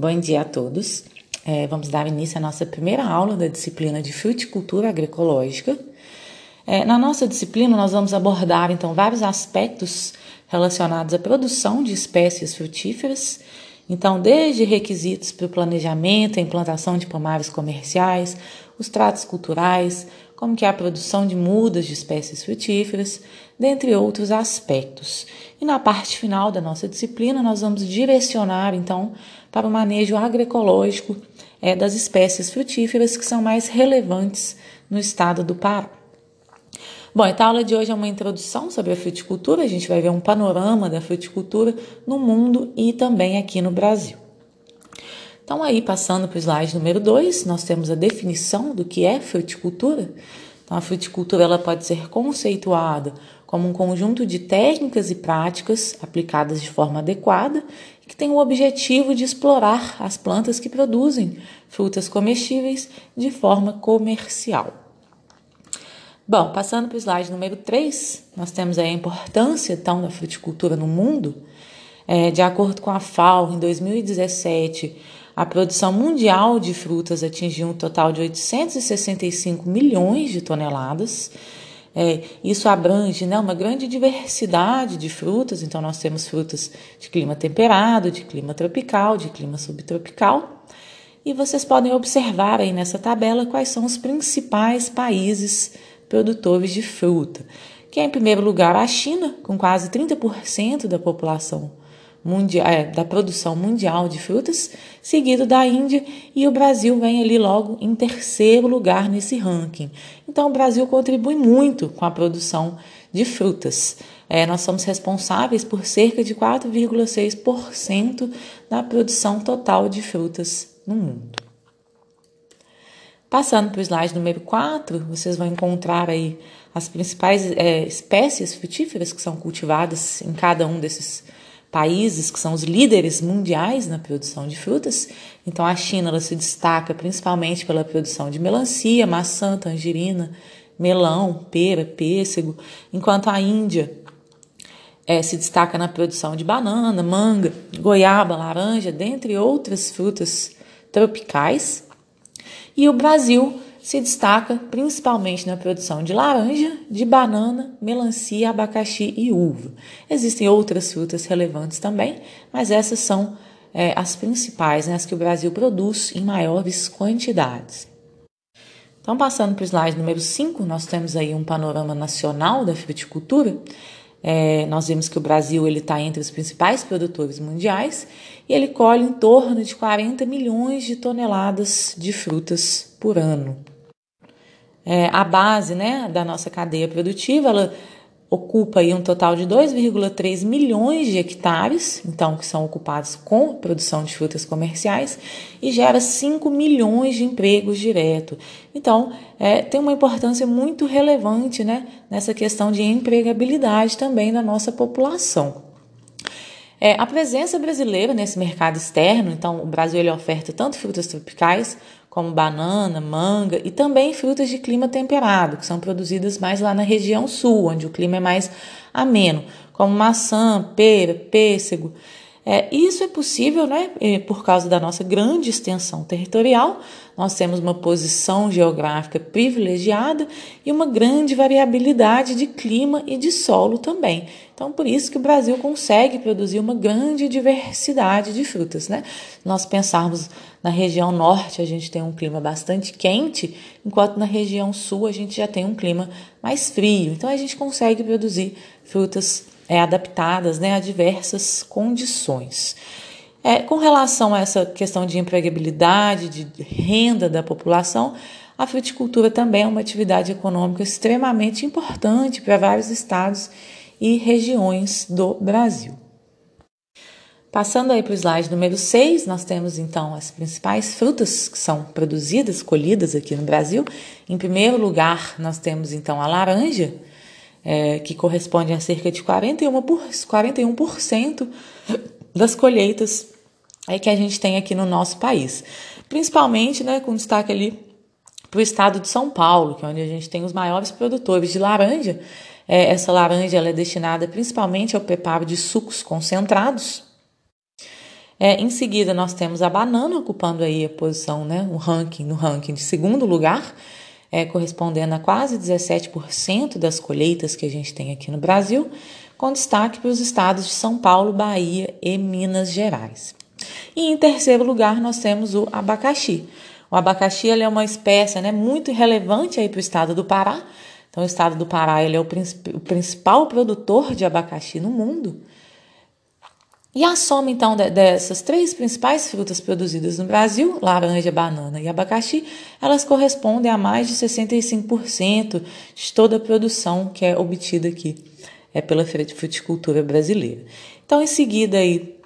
Bom dia a todos. É, vamos dar início à nossa primeira aula da disciplina de fruticultura agroecológica. É, na nossa disciplina, nós vamos abordar então vários aspectos relacionados à produção de espécies frutíferas. Então, desde requisitos para o planejamento, a implantação de pomares comerciais, os tratos culturais, como que é a produção de mudas de espécies frutíferas, dentre outros aspectos. E na parte final da nossa disciplina, nós vamos direcionar então para o manejo agroecológico é, das espécies frutíferas que são mais relevantes no estado do Pará. Bom, a aula de hoje é uma introdução sobre a fruticultura. A gente vai ver um panorama da fruticultura no mundo e também aqui no Brasil. Então, aí, passando para o slide número 2, nós temos a definição do que é fruticultura. Então, a fruticultura ela pode ser conceituada como um conjunto de técnicas e práticas aplicadas de forma adequada que tem o objetivo de explorar as plantas que produzem frutas comestíveis de forma comercial. Bom, passando para o slide número 3, nós temos a importância então da fruticultura no mundo. É, de acordo com a FAO, em 2017, a produção mundial de frutas atingiu um total de 865 milhões de toneladas. É, isso abrange né, uma grande diversidade de frutas, então nós temos frutas de clima temperado, de clima tropical, de clima subtropical. E vocês podem observar aí nessa tabela quais são os principais países produtores de fruta, que é em primeiro lugar a China, com quase 30% da população mundial, é, da produção mundial de frutas, seguido da Índia, e o Brasil vem ali logo em terceiro lugar nesse ranking. Então, o Brasil contribui muito com a produção de frutas. É, nós somos responsáveis por cerca de 4,6% da produção total de frutas no mundo. Passando para o slide número 4, vocês vão encontrar aí as principais é, espécies frutíferas que são cultivadas em cada um desses países que são os líderes mundiais na produção de frutas. Então a China se destaca principalmente pela produção de melancia, maçã, tangerina, melão, pera, pêssego, enquanto a Índia é, se destaca na produção de banana, manga, goiaba, laranja, dentre outras frutas tropicais. E o Brasil se destaca principalmente na produção de laranja, de banana, melancia, abacaxi e uva. Existem outras frutas relevantes também, mas essas são é, as principais, né, as que o Brasil produz em maiores quantidades. Então, passando para o slide número 5, nós temos aí um panorama nacional da fruticultura. É, nós vemos que o Brasil está entre os principais produtores mundiais e ele colhe em torno de 40 milhões de toneladas de frutas por ano. É, a base né, da nossa cadeia produtiva ela ocupa aí um total de 2,3 milhões de hectares, então que são ocupados com produção de frutas comerciais e gera 5 milhões de empregos direto. Então, é, tem uma importância muito relevante né, nessa questão de empregabilidade também da nossa população. É, a presença brasileira nesse mercado externo, então o Brasil ele oferta tanto frutas tropicais como banana, manga e também frutas de clima temperado, que são produzidas mais lá na região sul, onde o clima é mais ameno, como maçã, pera, pêssego. É, isso é possível né, por causa da nossa grande extensão territorial, nós temos uma posição geográfica privilegiada e uma grande variabilidade de clima e de solo também. Então, por isso que o Brasil consegue produzir uma grande diversidade de frutas. Né? Nós pensarmos na região norte, a gente tem um clima bastante quente, enquanto na região sul a gente já tem um clima mais frio. Então, a gente consegue produzir frutas é, adaptadas né, a diversas condições. É, com relação a essa questão de empregabilidade, de renda da população, a fruticultura também é uma atividade econômica extremamente importante para vários estados e regiões do Brasil. Passando aí para o slide número 6, nós temos então as principais frutas que são produzidas, colhidas aqui no Brasil. Em primeiro lugar, nós temos então a laranja, é, que corresponde a cerca de 41%, por, 41 das colheitas é, que a gente tem aqui no nosso país. Principalmente né, com destaque ali para o estado de São Paulo, que é onde a gente tem os maiores produtores de laranja. É, essa laranja ela é destinada principalmente ao preparo de sucos concentrados. É, em seguida, nós temos a banana ocupando aí a posição, né, o ranking, no ranking de segundo lugar, é, correspondendo a quase 17% das colheitas que a gente tem aqui no Brasil, com destaque para os estados de São Paulo, Bahia e Minas Gerais. E em terceiro lugar, nós temos o abacaxi. O abacaxi é uma espécie né, muito relevante para o estado do Pará. Então, o estado do Pará ele é o, o principal produtor de abacaxi no mundo. E a soma, então, dessas três principais frutas produzidas no Brasil, laranja, banana e abacaxi, elas correspondem a mais de 65% de toda a produção que é obtida aqui é, pela fruticultura brasileira. Então, em seguida, aí,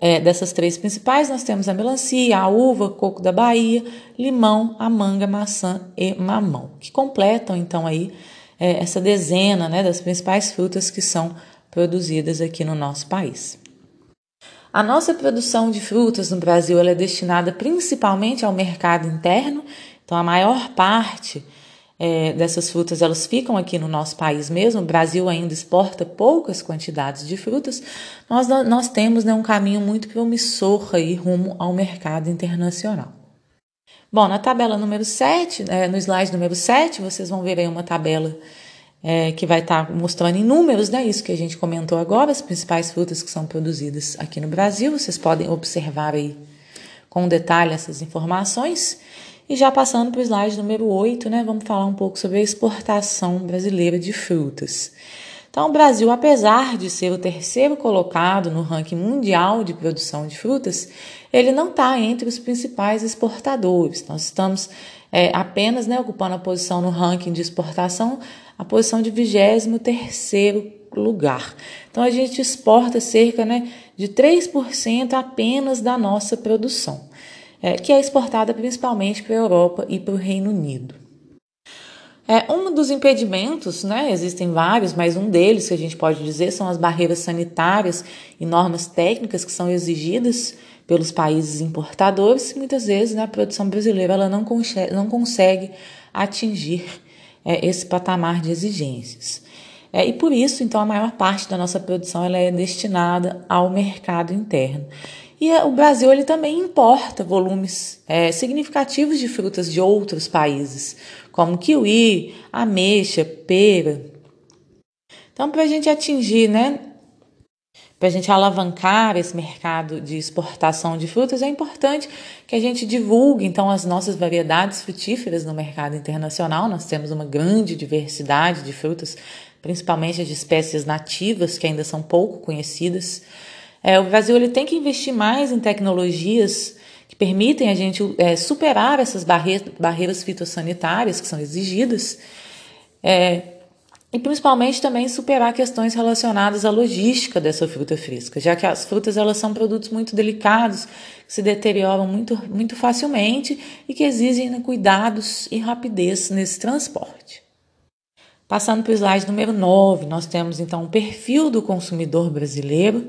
é, dessas três principais, nós temos a melancia, a uva, coco da Bahia, limão, a manga, maçã e mamão, que completam, então, aí, é, essa dezena né, das principais frutas que são produzidas aqui no nosso país. A nossa produção de frutas no Brasil é destinada principalmente ao mercado interno, então a maior parte é, dessas frutas elas ficam aqui no nosso país mesmo. O Brasil ainda exporta poucas quantidades de frutas. Nós, nós temos né, um caminho muito promissor aí rumo ao mercado internacional. Bom, na tabela número 7, é, no slide número 7, vocês vão ver aí uma tabela é, que vai estar tá mostrando em números, né? Isso que a gente comentou agora, as principais frutas que são produzidas aqui no Brasil. Vocês podem observar aí com detalhe essas informações. E já passando para o slide número 8, né? Vamos falar um pouco sobre a exportação brasileira de frutas. Então, o Brasil, apesar de ser o terceiro colocado no ranking mundial de produção de frutas, ele não está entre os principais exportadores. Nós estamos é, apenas né, ocupando a posição no ranking de exportação a posição de 23 lugar. Então a gente exporta cerca né, de 3% apenas da nossa produção, é, que é exportada principalmente para a Europa e para o Reino Unido. É, um dos impedimentos, né, existem vários, mas um deles que a gente pode dizer são as barreiras sanitárias e normas técnicas que são exigidas pelos países importadores. Muitas vezes né, a produção brasileira ela não, consegue, não consegue atingir é, esse patamar de exigências. É, e por isso, então, a maior parte da nossa produção ela é destinada ao mercado interno. E o Brasil ele também importa volumes é, significativos de frutas de outros países, como kiwi, ameixa, pera. Então, para a gente atingir né, para a gente alavancar esse mercado de exportação de frutas, é importante que a gente divulgue então as nossas variedades frutíferas no mercado internacional. Nós temos uma grande diversidade de frutas, principalmente de espécies nativas que ainda são pouco conhecidas. É, o Brasil ele tem que investir mais em tecnologias que permitem a gente é, superar essas barreiras, barreiras fitossanitárias que são exigidas. É, e principalmente também superar questões relacionadas à logística dessa fruta fresca, já que as frutas elas são produtos muito delicados, que se deterioram muito, muito facilmente e que exigem cuidados e rapidez nesse transporte. Passando para o slide número 9, nós temos então o perfil do consumidor brasileiro.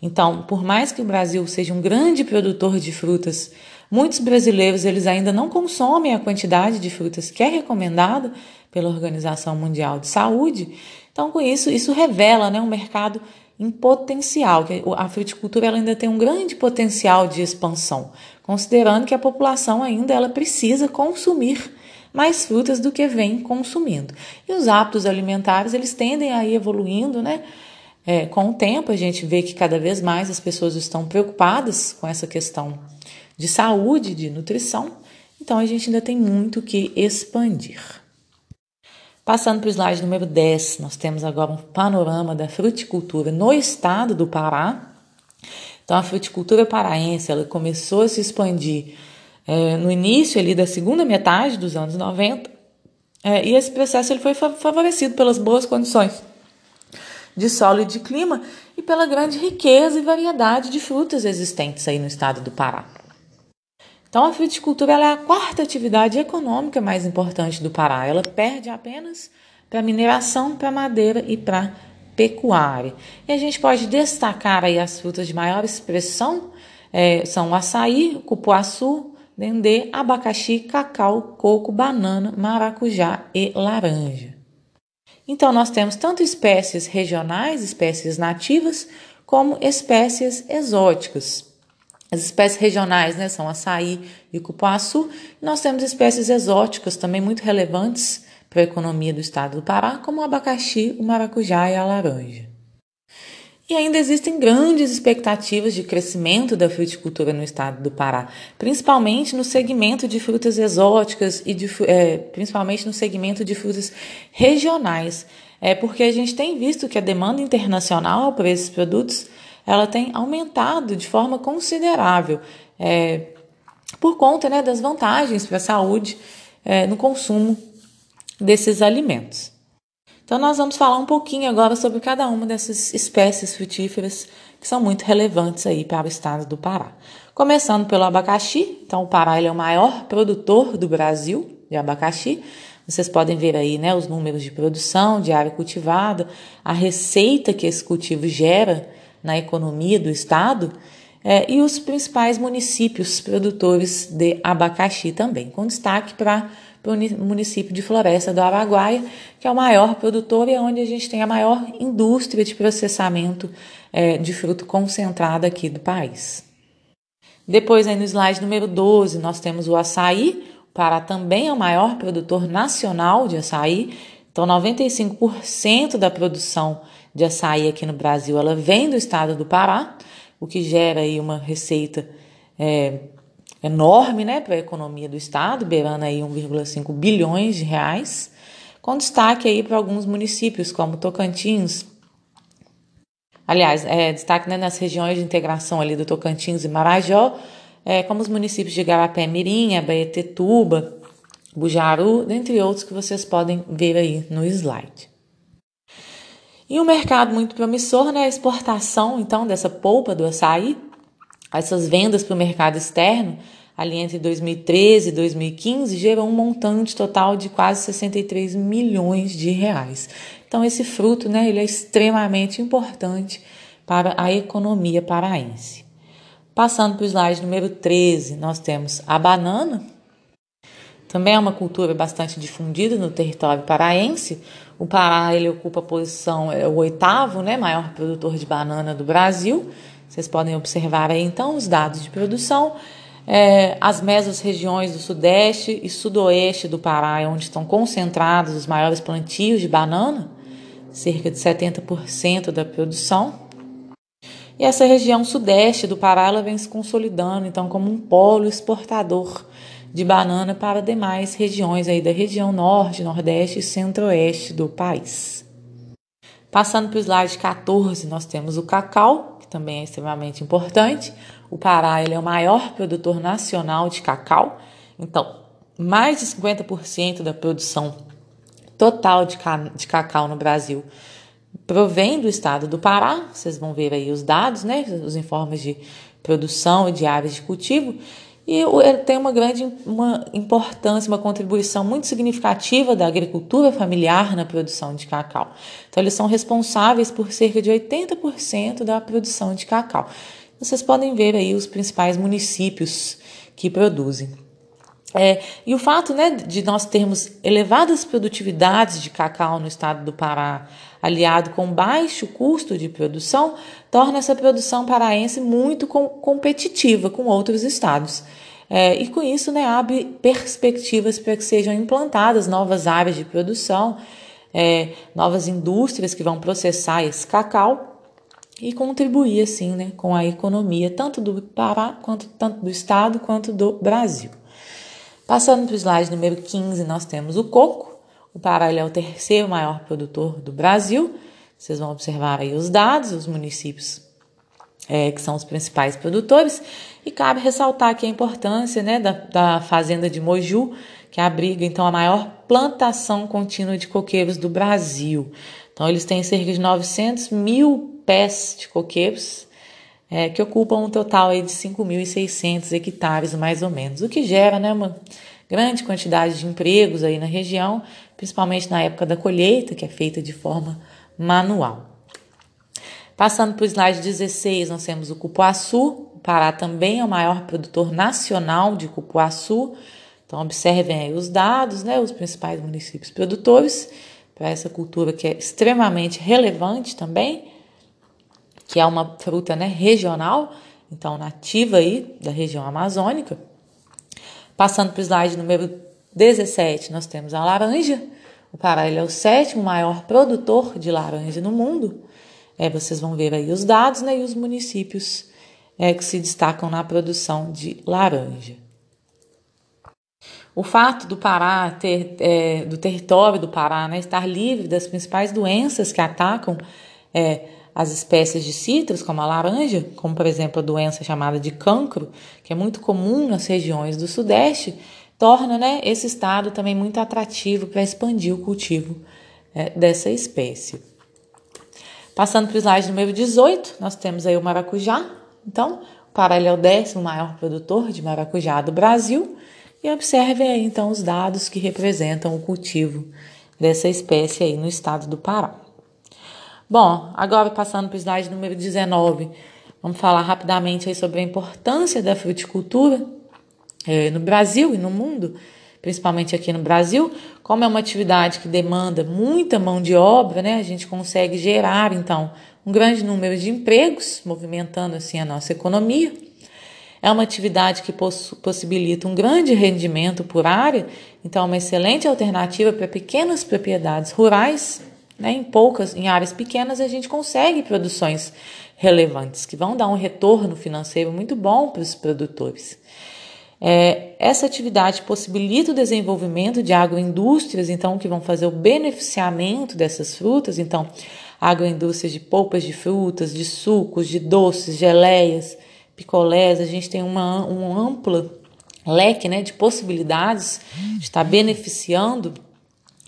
Então, por mais que o Brasil seja um grande produtor de frutas, muitos brasileiros eles ainda não consomem a quantidade de frutas que é recomendada pela Organização Mundial de Saúde. Então, com isso, isso revela né, um mercado em potencial, que a fruticultura ela ainda tem um grande potencial de expansão, considerando que a população ainda ela precisa consumir mais frutas do que vem consumindo. E os hábitos alimentares eles tendem a ir evoluindo, né? É, com o tempo a gente vê que cada vez mais as pessoas estão preocupadas com essa questão de saúde, de nutrição, então a gente ainda tem muito que expandir. Passando para o slide número 10, nós temos agora um panorama da fruticultura no estado do Pará. Então, a fruticultura paraense ela começou a se expandir é, no início ali da segunda metade dos anos 90, é, e esse processo ele foi favorecido pelas boas condições de solo e de clima e pela grande riqueza e variedade de frutas existentes aí no estado do Pará. Então, a fruticultura é a quarta atividade econômica mais importante do Pará. Ela perde apenas para mineração, para madeira e para pecuária. E a gente pode destacar aí as frutas de maior expressão, é, são o açaí, o cupuaçu, dendê, abacaxi, cacau, coco, banana, maracujá e laranja. Então, nós temos tanto espécies regionais, espécies nativas, como espécies exóticas. As espécies regionais né, são açaí e cupuaçu. Nós temos espécies exóticas também muito relevantes para a economia do estado do Pará, como o abacaxi, o maracujá e a laranja. E ainda existem grandes expectativas de crescimento da fruticultura no estado do Pará, principalmente no segmento de frutas exóticas e de, é, principalmente no segmento de frutas regionais, é porque a gente tem visto que a demanda internacional por esses produtos ela tem aumentado de forma considerável é, por conta né, das vantagens para a saúde é, no consumo desses alimentos. Então, nós vamos falar um pouquinho agora sobre cada uma dessas espécies frutíferas que são muito relevantes aí para o estado do Pará. Começando pelo abacaxi, então o Pará é o maior produtor do Brasil de abacaxi. Vocês podem ver aí né, os números de produção, de área cultivada, a receita que esse cultivo gera na economia do estado é, e os principais municípios produtores de abacaxi também, com destaque para o município de Floresta do Araguaia, que é o maior produtor e é onde a gente tem a maior indústria de processamento é, de fruto concentrado aqui do país. Depois, aí no slide número 12, nós temos o açaí. O Pará também é o maior produtor nacional de açaí. Então, 95% da produção de açaí aqui no Brasil, ela vem do estado do Pará, o que gera aí uma receita é, enorme né, para a economia do estado, beirando aí 1,5 bilhões de reais, com destaque aí para alguns municípios como Tocantins, aliás, é, destaque né, nas regiões de integração ali do Tocantins e Marajó, é, como os municípios de Garapé Mirim, Abaetetuba, Bujaru, dentre outros que vocês podem ver aí no slide. E um mercado muito promissor, né? A exportação, então, dessa polpa do açaí, essas vendas para o mercado externo, ali entre 2013 e 2015, gerou um montante total de quase 63 milhões de reais. Então, esse fruto, né, ele é extremamente importante para a economia paraense. Passando para o slide número 13, nós temos a banana, também é uma cultura bastante difundida no território paraense. O Pará ele ocupa a posição, é o oitavo né, maior produtor de banana do Brasil. Vocês podem observar aí então os dados de produção. É, as mesas regiões do sudeste e sudoeste do Pará é onde estão concentrados os maiores plantios de banana, cerca de 70% da produção. E essa região sudeste do Pará ela vem se consolidando então como um polo exportador de banana para demais regiões aí da região norte, nordeste e centro-oeste do país. Passando para o slide 14, nós temos o cacau, que também é extremamente importante. O Pará ele é o maior produtor nacional de cacau, então mais de 50% da produção total de, de cacau no Brasil provém do estado do Pará. Vocês vão ver aí os dados, né, os informes de produção e de áreas de cultivo. E ele tem uma grande uma importância, uma contribuição muito significativa da agricultura familiar na produção de cacau. Então, eles são responsáveis por cerca de 80% da produção de cacau. Vocês podem ver aí os principais municípios que produzem. É, e o fato né, de nós termos elevadas produtividades de cacau no estado do Pará, aliado com baixo custo de produção, torna essa produção paraense muito com, competitiva com outros estados. É, e com isso né, abre perspectivas para que sejam implantadas novas áreas de produção, é, novas indústrias que vão processar esse cacau e contribuir assim né, com a economia tanto do Pará, quanto tanto do estado quanto do Brasil. Passando para o slide número 15, nós temos o coco. O Pará é o terceiro maior produtor do Brasil. Vocês vão observar aí os dados, os municípios é, que são os principais produtores. E cabe ressaltar aqui a importância né, da, da fazenda de Moju, que abriga então a maior plantação contínua de coqueiros do Brasil. Então, eles têm cerca de 900 mil pés de coqueiros é, que ocupam um total aí de 5.600 hectares, mais ou menos, o que gera né, uma grande quantidade de empregos aí na região, principalmente na época da colheita, que é feita de forma manual. Passando para o slide 16, nós temos o cupuaçu. O Pará também é o maior produtor nacional de cupuaçu. Então, observem aí os dados, né, os principais municípios produtores para essa cultura que é extremamente relevante também que é uma fruta né, regional, então nativa aí da região amazônica. Passando para o slide número 17, nós temos a laranja. O Pará é o sétimo maior produtor de laranja no mundo. É, vocês vão ver aí os dados né, e os municípios é, que se destacam na produção de laranja. O fato do Pará ter, é, do território do Pará né, estar livre das principais doenças que atacam é, as espécies de citros, como a laranja, como por exemplo a doença chamada de cancro, que é muito comum nas regiões do Sudeste, torna né, esse estado também muito atrativo para expandir o cultivo é, dessa espécie. Passando para o slide número 18, nós temos aí o maracujá. Então, o Pará é o décimo maior produtor de maracujá do Brasil. E observe aí então os dados que representam o cultivo dessa espécie aí no estado do Pará. Bom, agora passando para o slide número 19, vamos falar rapidamente aí sobre a importância da fruticultura eh, no Brasil e no mundo principalmente aqui no Brasil, como é uma atividade que demanda muita mão de obra, né, a gente consegue gerar então um grande número de empregos, movimentando assim a nossa economia. É uma atividade que poss possibilita um grande rendimento por área, então é uma excelente alternativa para pequenas propriedades rurais. Né? Em poucas, em áreas pequenas, a gente consegue produções relevantes que vão dar um retorno financeiro muito bom para os produtores. É, essa atividade possibilita o desenvolvimento de agroindústrias, então, que vão fazer o beneficiamento dessas frutas. Então, agroindústrias de polpas de frutas, de sucos, de doces, geleias, picolés. A gente tem uma, um amplo leque né, de possibilidades de estar beneficiando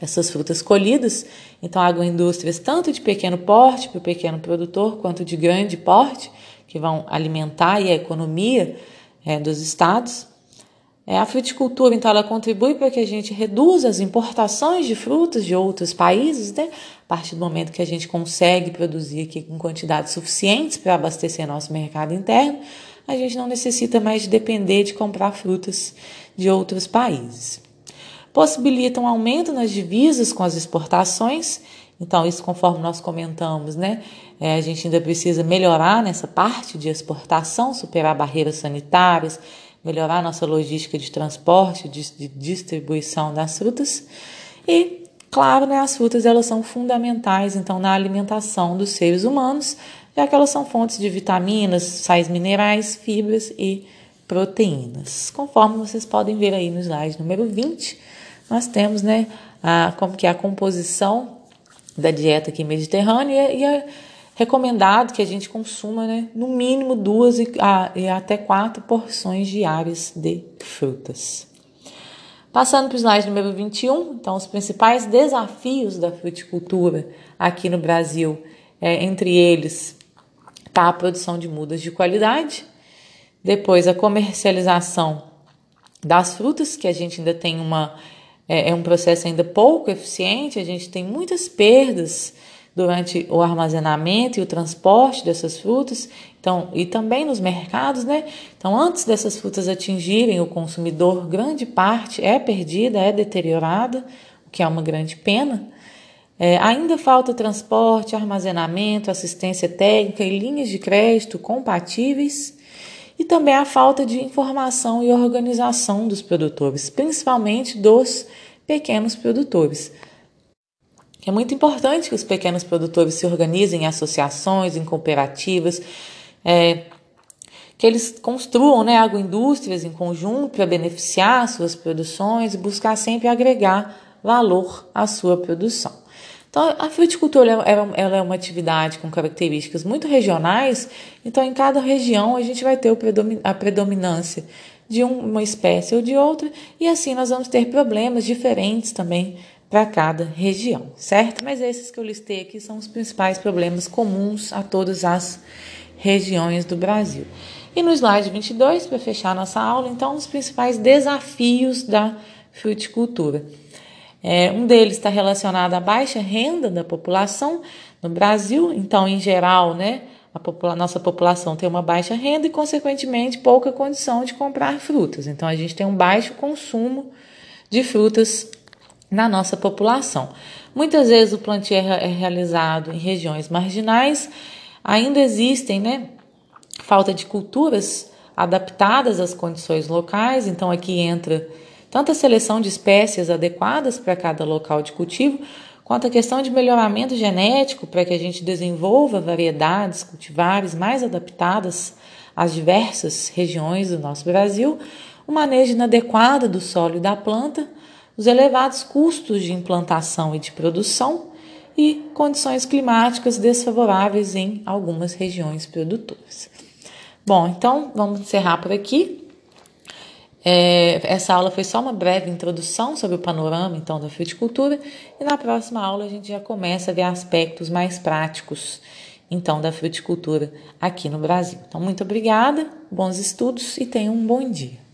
essas frutas colhidas. Então, agroindústrias tanto de pequeno porte para o pequeno produtor, quanto de grande porte, que vão alimentar a economia é, dos estados. É, a fruticultura, então, ela contribui para que a gente reduza as importações de frutas de outros países, né? A partir do momento que a gente consegue produzir aqui com quantidades suficientes para abastecer nosso mercado interno, a gente não necessita mais de depender de comprar frutas de outros países. Possibilita um aumento nas divisas com as exportações, então, isso conforme nós comentamos, né? É, a gente ainda precisa melhorar nessa parte de exportação, superar barreiras sanitárias melhorar nossa logística de transporte, de, de distribuição das frutas e Claro, né, as frutas elas são fundamentais então na alimentação dos seres humanos, já que elas são fontes de vitaminas, sais minerais, fibras e proteínas. Conforme vocês podem ver aí no slide número 20, nós temos, né, a, como que é a composição da dieta aqui mediterrânea e a, recomendado que a gente consuma né, no mínimo duas e, a, e até quatro porções diárias de frutas. Passando para o slide número 21, então os principais desafios da fruticultura aqui no Brasil, é, entre eles está a produção de mudas de qualidade, depois a comercialização das frutas, que a gente ainda tem uma é, é um processo ainda pouco eficiente, a gente tem muitas perdas durante o armazenamento e o transporte dessas frutas, então, e também nos mercados, né? Então, antes dessas frutas atingirem o consumidor, grande parte é perdida, é deteriorada, o que é uma grande pena. É, ainda falta transporte, armazenamento, assistência técnica e linhas de crédito compatíveis, e também a falta de informação e organização dos produtores, principalmente dos pequenos produtores. É muito importante que os pequenos produtores se organizem em associações, em cooperativas, é, que eles construam né, agroindústrias em conjunto para beneficiar suas produções e buscar sempre agregar valor à sua produção. Então, a fruticultura ela é uma atividade com características muito regionais, então em cada região a gente vai ter a predominância de uma espécie ou de outra, e assim nós vamos ter problemas diferentes também para cada região, certo? Mas esses que eu listei aqui são os principais problemas comuns a todas as regiões do Brasil. E no slide 22, para fechar nossa aula, então, os principais desafios da fruticultura. É, um deles está relacionado à baixa renda da população no Brasil, então, em geral, né, a popula nossa população tem uma baixa renda e, consequentemente, pouca condição de comprar frutas. Então, a gente tem um baixo consumo de frutas na nossa população. Muitas vezes o plantio é, é realizado em regiões marginais, ainda existem, né? falta de culturas adaptadas às condições locais, então aqui entra tanto a seleção de espécies adequadas para cada local de cultivo, quanto a questão de melhoramento genético para que a gente desenvolva variedades cultivares mais adaptadas às diversas regiões do nosso Brasil, o manejo inadequado do solo e da planta, os elevados custos de implantação e de produção e condições climáticas desfavoráveis em algumas regiões produtoras. Bom, então vamos encerrar por aqui. É, essa aula foi só uma breve introdução sobre o panorama então da fruticultura e na próxima aula a gente já começa a ver aspectos mais práticos então da fruticultura aqui no Brasil. Então muito obrigada, bons estudos e tenham um bom dia.